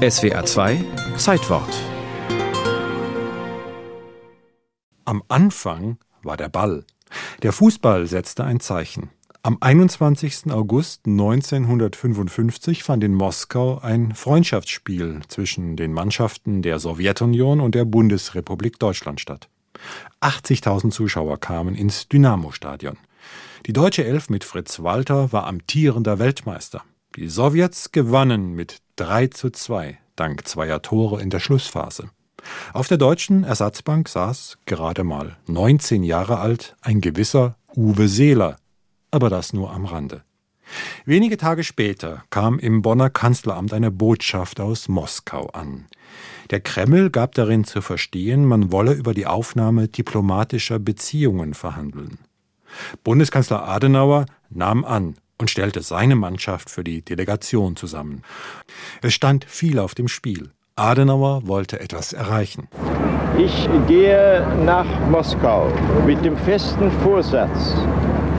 SWR 2 Zeitwort. Am Anfang war der Ball. Der Fußball setzte ein Zeichen. Am 21. August 1955 fand in Moskau ein Freundschaftsspiel zwischen den Mannschaften der Sowjetunion und der Bundesrepublik Deutschland statt. 80.000 Zuschauer kamen ins Dynamo-Stadion. Die deutsche Elf mit Fritz Walter war amtierender Weltmeister. Die Sowjets gewannen mit 3 zu 2 dank zweier Tore in der Schlussphase. Auf der deutschen Ersatzbank saß, gerade mal 19 Jahre alt, ein gewisser Uwe Seeler, aber das nur am Rande. Wenige Tage später kam im Bonner Kanzleramt eine Botschaft aus Moskau an. Der Kreml gab darin zu verstehen, man wolle über die Aufnahme diplomatischer Beziehungen verhandeln. Bundeskanzler Adenauer nahm an und stellte seine Mannschaft für die Delegation zusammen. Es stand viel auf dem Spiel. Adenauer wollte etwas erreichen. Ich gehe nach Moskau mit dem festen Vorsatz,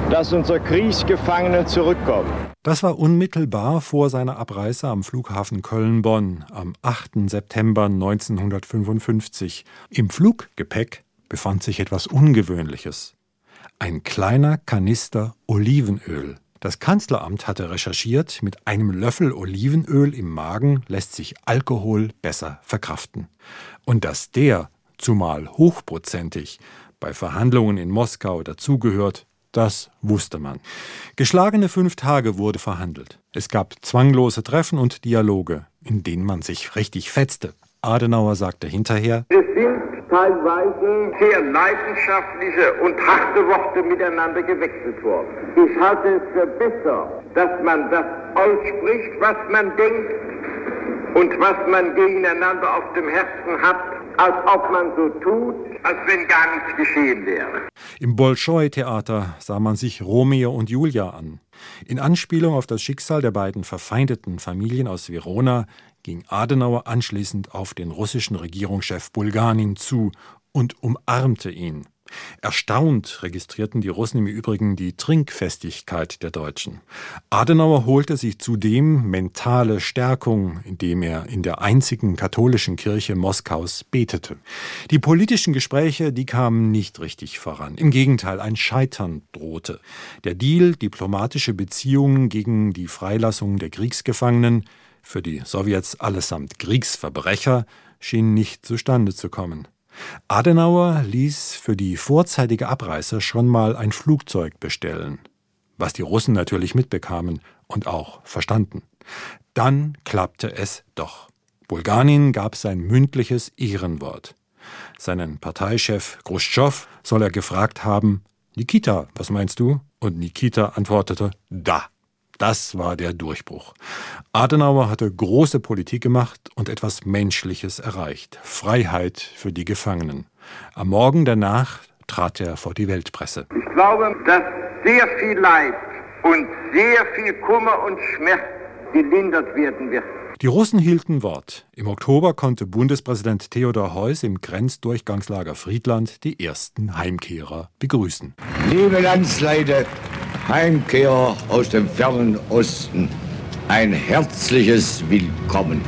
dass unsere Kriegsgefangenen zurückkommen. Das war unmittelbar vor seiner Abreise am Flughafen Köln-Bonn am 8. September 1955. Im Fluggepäck befand sich etwas Ungewöhnliches. Ein kleiner Kanister Olivenöl. Das Kanzleramt hatte recherchiert, mit einem Löffel Olivenöl im Magen lässt sich Alkohol besser verkraften. Und dass der, zumal hochprozentig, bei Verhandlungen in Moskau dazugehört, das wusste man. Geschlagene fünf Tage wurde verhandelt. Es gab zwanglose Treffen und Dialoge, in denen man sich richtig fetzte. Adenauer sagte hinterher, es sind teilweise sehr leidenschaftliche und harte Worte miteinander gewechselt worden. Ich halte es für besser, dass man das ausspricht, was man denkt und was man gegeneinander auf dem Herzen hat, als ob man so tut, als wenn gar nichts geschehen wäre. Im Bolschoi-Theater sah man sich Romeo und Julia an. In Anspielung auf das Schicksal der beiden verfeindeten Familien aus Verona ging Adenauer anschließend auf den russischen Regierungschef Bulganin zu und umarmte ihn. Erstaunt registrierten die Russen im Übrigen die Trinkfestigkeit der Deutschen. Adenauer holte sich zudem mentale Stärkung, indem er in der einzigen katholischen Kirche Moskaus betete. Die politischen Gespräche, die kamen nicht richtig voran. Im Gegenteil, ein Scheitern drohte. Der Deal, diplomatische Beziehungen gegen die Freilassung der Kriegsgefangenen, für die Sowjets allesamt Kriegsverbrecher, schien nicht zustande zu kommen. Adenauer ließ für die vorzeitige Abreise schon mal ein Flugzeug bestellen, was die Russen natürlich mitbekamen und auch verstanden. Dann klappte es doch. Bulganin gab sein mündliches Ehrenwort. Seinen Parteichef Khrushchev soll er gefragt haben, Nikita, was meinst du? Und Nikita antwortete, da. Das war der Durchbruch. Adenauer hatte große Politik gemacht und etwas Menschliches erreicht. Freiheit für die Gefangenen. Am Morgen danach trat er vor die Weltpresse. Ich glaube, dass sehr viel Leid und sehr viel Kummer und Schmerz gelindert werden wird. Die Russen hielten Wort. Im Oktober konnte Bundespräsident Theodor Heuss im Grenzdurchgangslager Friedland die ersten Heimkehrer begrüßen. Liebe Landsleute, Heimkehrer aus dem fernen Osten, ein herzliches Willkommen.